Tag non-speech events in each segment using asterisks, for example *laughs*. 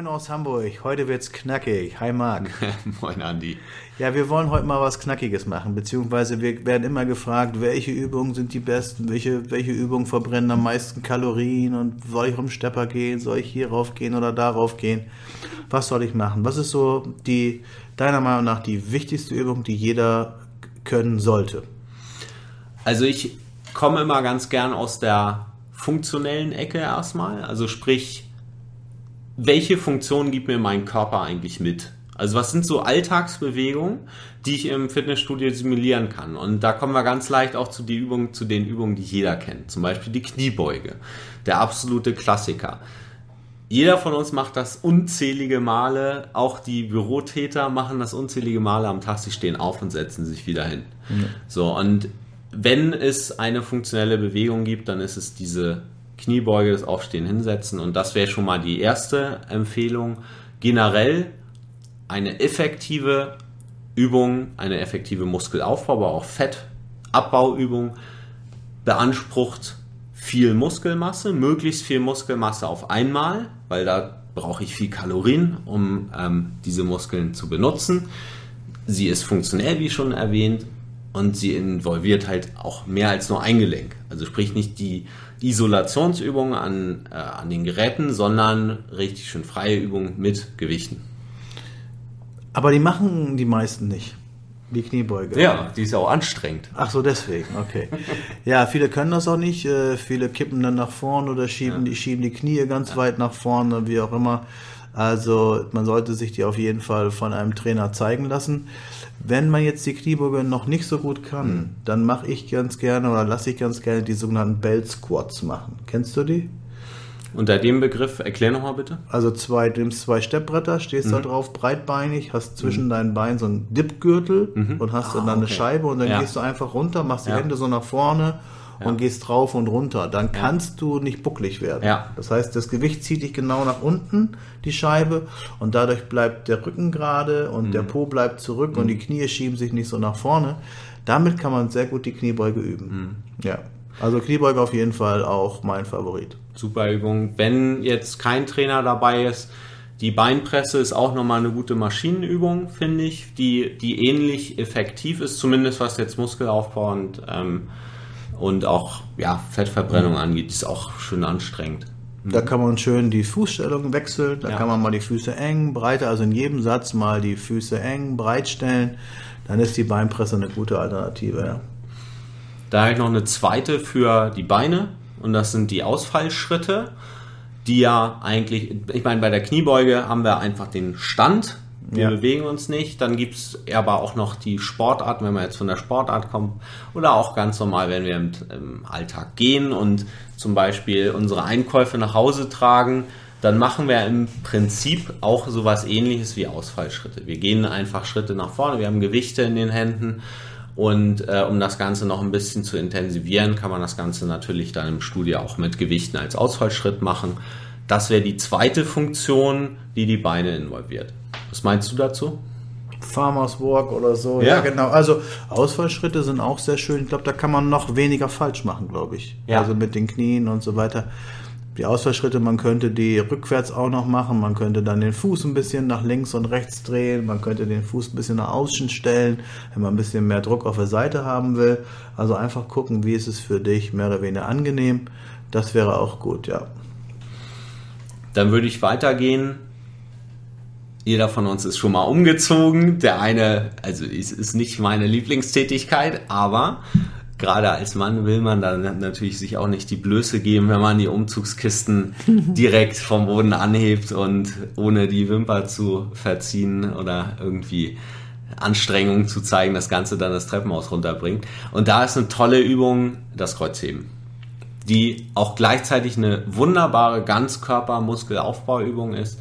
Moin aus Hamburg. Heute wird's knackig. Hi Marc. *laughs* Moin Andi. Ja, wir wollen heute mal was Knackiges machen, beziehungsweise wir werden immer gefragt, welche Übungen sind die besten, welche, welche Übungen verbrennen am meisten Kalorien und soll ich um Stepper gehen, soll ich hierauf gehen oder darauf gehen? Was soll ich machen? Was ist so die, deiner Meinung nach, die wichtigste Übung, die jeder können sollte? Also ich komme immer ganz gern aus der funktionellen Ecke erstmal, also sprich, welche Funktion gibt mir mein Körper eigentlich mit? Also was sind so Alltagsbewegungen, die ich im Fitnessstudio simulieren kann? Und da kommen wir ganz leicht auch zu, die Übungen, zu den Übungen, die jeder kennt. Zum Beispiel die Kniebeuge, der absolute Klassiker. Jeder von uns macht das unzählige Male, auch die Bürotäter machen das unzählige Male am Tag, sie stehen auf und setzen sich wieder hin. Mhm. So, und wenn es eine funktionelle Bewegung gibt, dann ist es diese Kniebeuge, das Aufstehen, Hinsetzen. Und das wäre schon mal die erste Empfehlung. Generell eine effektive Übung, eine effektive Muskelaufbau, aber auch Fettabbauübung beansprucht viel Muskelmasse, möglichst viel Muskelmasse auf einmal, weil da brauche ich viel Kalorien, um ähm, diese Muskeln zu benutzen. Sie ist funktionell, wie schon erwähnt, und sie involviert halt auch mehr als nur ein Gelenk. Also sprich nicht die Isolationsübungen an, äh, an den Geräten, sondern richtig schön freie Übungen mit Gewichten. Aber die machen die meisten nicht. Die Kniebeuge. Ja, die ist ja auch anstrengend. Ach so, deswegen, okay. Ja, viele können das auch nicht. Äh, viele kippen dann nach vorne oder schieben, ja. die, schieben die Knie ganz ja. weit nach vorne, wie auch immer. Also man sollte sich die auf jeden Fall von einem Trainer zeigen lassen. Wenn man jetzt die Kniebeuge noch nicht so gut kann, mhm. dann mache ich ganz gerne oder lasse ich ganz gerne die sogenannten Belt Squats machen. Kennst du die? Unter dem Begriff, erklär nochmal bitte. Also zwei, du nimmst zwei Steppbretter, stehst mhm. da drauf, breitbeinig, hast zwischen mhm. deinen Beinen so einen Dipgürtel mhm. und hast ah, dann okay. eine Scheibe und dann ja. gehst du einfach runter, machst die ja. Hände so nach vorne ja. und gehst drauf und runter. Dann kannst du nicht bucklig werden. Das heißt, das Gewicht zieht dich genau nach unten, die Scheibe, und dadurch bleibt der Rücken gerade und mhm. der Po bleibt zurück mhm. und die Knie schieben sich nicht so nach vorne. Damit kann man sehr gut die Kniebeuge üben. Mhm. Ja. Also Kniebeuge auf jeden Fall auch mein Favorit. Super Übung. Wenn jetzt kein Trainer dabei ist, die Beinpresse ist auch nochmal eine gute Maschinenübung, finde ich, die, die ähnlich effektiv ist, zumindest was jetzt Muskelaufbau und ähm, und auch ja, Fettverbrennung mhm. angeht, ist auch schön anstrengend. Da kann man schön die Fußstellung wechseln, da ja. kann man mal die Füße eng, breiter, also in jedem Satz mal die Füße eng, breit stellen. Dann ist die Beinpresse eine gute Alternative. Ja. Da habe ich noch eine zweite für die Beine und das sind die Ausfallschritte, die ja eigentlich, ich meine, bei der Kniebeuge haben wir einfach den Stand, wir ja. bewegen uns nicht. Dann gibt es aber auch noch die Sportarten, wenn man jetzt von der Sportart kommt. Oder auch ganz normal, wenn wir im, im Alltag gehen und zum Beispiel unsere Einkäufe nach Hause tragen. Dann machen wir im Prinzip auch sowas ähnliches wie Ausfallschritte. Wir gehen einfach Schritte nach vorne, wir haben Gewichte in den Händen und äh, um das Ganze noch ein bisschen zu intensivieren, kann man das Ganze natürlich dann im Studio auch mit Gewichten als Ausfallschritt machen. Das wäre die zweite Funktion, die die Beine involviert. Was meinst du dazu? Farmers Walk oder so. Ja. ja, genau. Also Ausfallschritte sind auch sehr schön. Ich glaube, da kann man noch weniger falsch machen, glaube ich. Ja. Also mit den Knien und so weiter. Die Ausfallschritte, man könnte die rückwärts auch noch machen. Man könnte dann den Fuß ein bisschen nach links und rechts drehen. Man könnte den Fuß ein bisschen nach außen stellen, wenn man ein bisschen mehr Druck auf der Seite haben will. Also einfach gucken, wie ist es für dich mehr oder weniger angenehm. Das wäre auch gut, ja. Dann würde ich weitergehen jeder von uns ist schon mal umgezogen. Der eine, also es ist nicht meine Lieblingstätigkeit, aber gerade als Mann will man dann natürlich sich auch nicht die Blöße geben, wenn man die Umzugskisten *laughs* direkt vom Boden anhebt und ohne die Wimper zu verziehen oder irgendwie Anstrengungen zu zeigen, das Ganze dann das Treppenhaus runterbringt. Und da ist eine tolle Übung das Kreuzheben, die auch gleichzeitig eine wunderbare Ganzkörpermuskelaufbauübung ist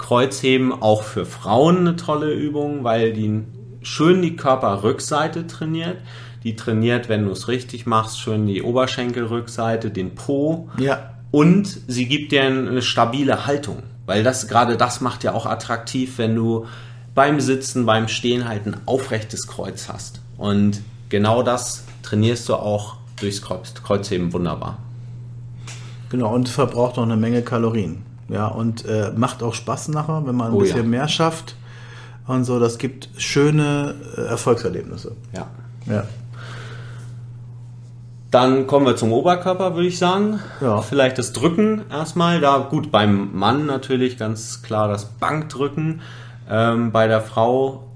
Kreuzheben auch für Frauen eine tolle Übung, weil die schön die Körperrückseite trainiert. Die trainiert, wenn du es richtig machst, schön die Oberschenkelrückseite, den Po. Ja. Und sie gibt dir eine stabile Haltung, weil das gerade das macht ja auch attraktiv, wenn du beim Sitzen, beim Stehen halt ein aufrechtes Kreuz hast. Und genau das trainierst du auch durchs Kreuzheben wunderbar. Genau, und verbraucht auch eine Menge Kalorien Ja, und äh, macht auch Spaß nachher, wenn man ein oh, bisschen ja. mehr schafft und so. Das gibt schöne äh, Erfolgserlebnisse. Ja. Ja. Dann kommen wir zum Oberkörper, würde ich sagen. Ja. Vielleicht das Drücken erstmal. Da gut, beim Mann natürlich ganz klar das Bankdrücken. Ähm, bei der Frau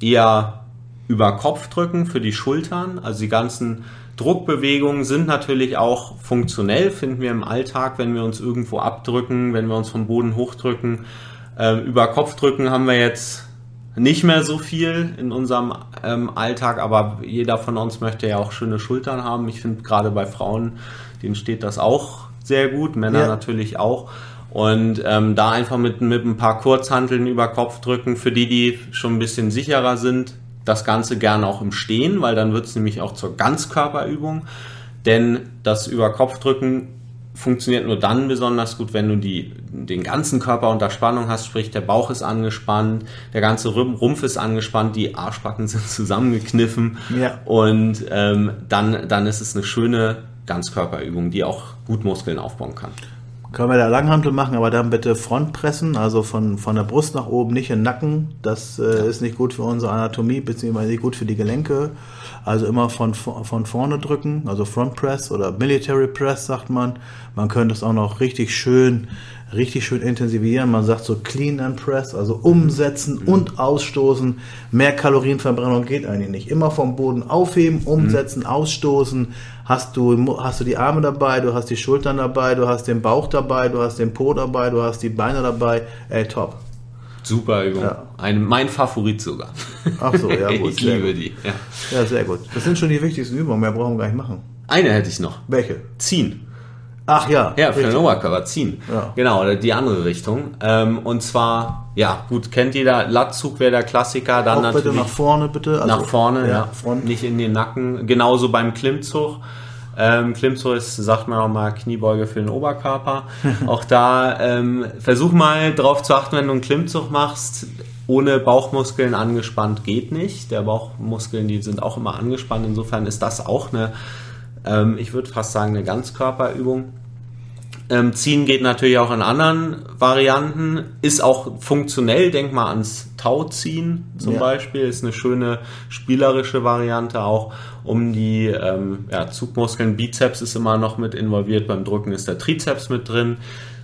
eher über Kopf drücken für die Schultern. Also die ganzen Druckbewegungen sind natürlich auch funktionell, finden wir im Alltag, wenn wir uns irgendwo abdrücken, wenn wir uns vom Boden hochdrücken. Ähm, über Kopf drücken haben wir jetzt nicht mehr so viel in unserem ähm, Alltag, aber jeder von uns möchte ja auch schöne Schultern haben. Ich finde gerade bei Frauen, denen steht das auch sehr gut, Männer ja. natürlich auch. Und ähm, da einfach mit, mit ein paar Kurzhanteln über Kopf drücken, für die, die schon ein bisschen sicherer sind, das Ganze gerne auch im Stehen, weil dann wird es nämlich auch zur Ganzkörperübung. Denn das über Kopfdrücken funktioniert nur dann besonders gut, wenn du die, den ganzen Körper unter Spannung hast, sprich der Bauch ist angespannt, der ganze Rumpf ist angespannt, die Arschbacken *laughs* sind zusammengekniffen ja. und ähm, dann, dann ist es eine schöne Ganzkörperübung, die auch gut Muskeln aufbauen kann. Können wir da Langhantel machen, aber dann bitte Frontpressen, also von, von der Brust nach oben, nicht in den Nacken. Das äh, ist nicht gut für unsere Anatomie, beziehungsweise nicht gut für die Gelenke. Also immer von, von vorne drücken, also Front Press oder Military Press sagt man. Man könnte es auch noch richtig schön richtig schön intensivieren. Man sagt so Clean and Press, also umsetzen mhm. und ausstoßen. Mehr Kalorienverbrennung geht eigentlich nicht. Immer vom Boden aufheben, umsetzen, mhm. ausstoßen. Hast du, hast du die Arme dabei, du hast die Schultern dabei, du hast den Bauch dabei, du hast den Po dabei, du hast die Beine dabei. Ey, top. Super Übung. Ja. Ein, mein Favorit sogar. Ach so, ja *laughs* gut. ich liebe gut. die. Ja. ja, sehr gut. Das sind schon die wichtigsten Übungen, mehr brauchen wir gar nicht machen. Eine hätte ich noch. Welche? Ziehen. Ach ja. Ja, für den Oberkörper ziehen. Ja. Genau, die andere Richtung. Ähm, und zwar, ja, gut, kennt jeder, Latzug wäre der Klassiker. Dann Auch natürlich bitte nach vorne, bitte. Also, nach vorne, ja. ja. Nicht in den Nacken. Genauso beim Klimmzug. Ähm, Klimmzug ist, sagt man auch mal, Kniebeuge für den Oberkörper. *laughs* auch da ähm, versuch mal drauf zu achten, wenn du einen Klimmzug machst. Ohne Bauchmuskeln angespannt geht nicht. Der Bauchmuskeln, die sind auch immer angespannt. Insofern ist das auch eine ähm, ich würde fast sagen, eine Ganzkörperübung. Ähm, ziehen geht natürlich auch in anderen Varianten, ist auch funktionell, denk mal ans Tauziehen zum ja. Beispiel, ist eine schöne spielerische Variante auch, um die ähm, ja, Zugmuskeln, Bizeps ist immer noch mit involviert, beim Drücken ist der Trizeps mit drin.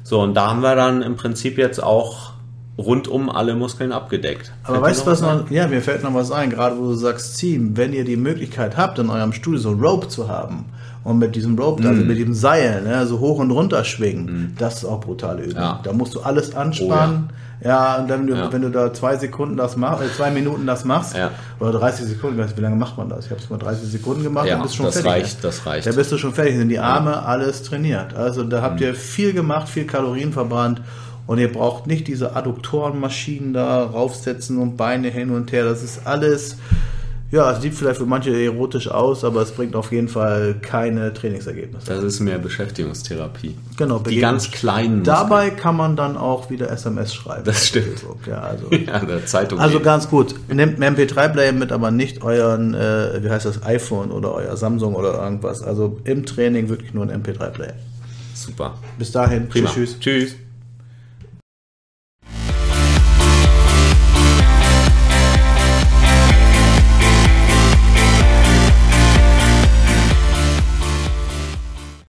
So, und da haben wir dann im Prinzip jetzt auch rundum alle Muskeln abgedeckt. Aber fällt weißt du was noch? Ja, mir fällt noch was ein, gerade wo du sagst ziehen. Wenn ihr die Möglichkeit habt, in eurem Studio so ein Rope zu haben und mit diesem Rope, mm. also mit diesem Seil, ne, so hoch und runter schwingen, mm. das ist auch brutale Übung. Ja. Da musst du alles anspannen. Oh, ja. Ja, und dann, ja. wenn du da zwei Sekunden das machst, äh, zwei Minuten das machst, oder 30 Sekunden, ich weiß nicht, wie lange macht man das? Ich habe es mal 30 Sekunden gemacht ja, und bist schon das fertig. Reicht, das reicht. Da bist du schon fertig, sind die Arme alles trainiert. Also da habt mhm. ihr viel gemacht, viel Kalorien verbrannt und ihr braucht nicht diese Adduktorenmaschinen da raufsetzen und Beine hin und her. Das ist alles, ja, es sieht vielleicht für manche erotisch aus, aber es bringt auf jeden Fall keine Trainingsergebnisse. Das ist mehr Beschäftigungstherapie. Genau, die ganz kleinen. Dabei kann man dann auch wieder SMS schreiben. Das stimmt. Ja, also, *laughs* ja, der Zeitung. Also ganz gut. Nehmt einen MP3-Player mit, aber nicht euren, äh, wie heißt das, iPhone oder euer Samsung oder irgendwas. Also im Training wirklich nur ein MP3-Player. Super. Bis dahin. Prima. Tschüss. Tschüss.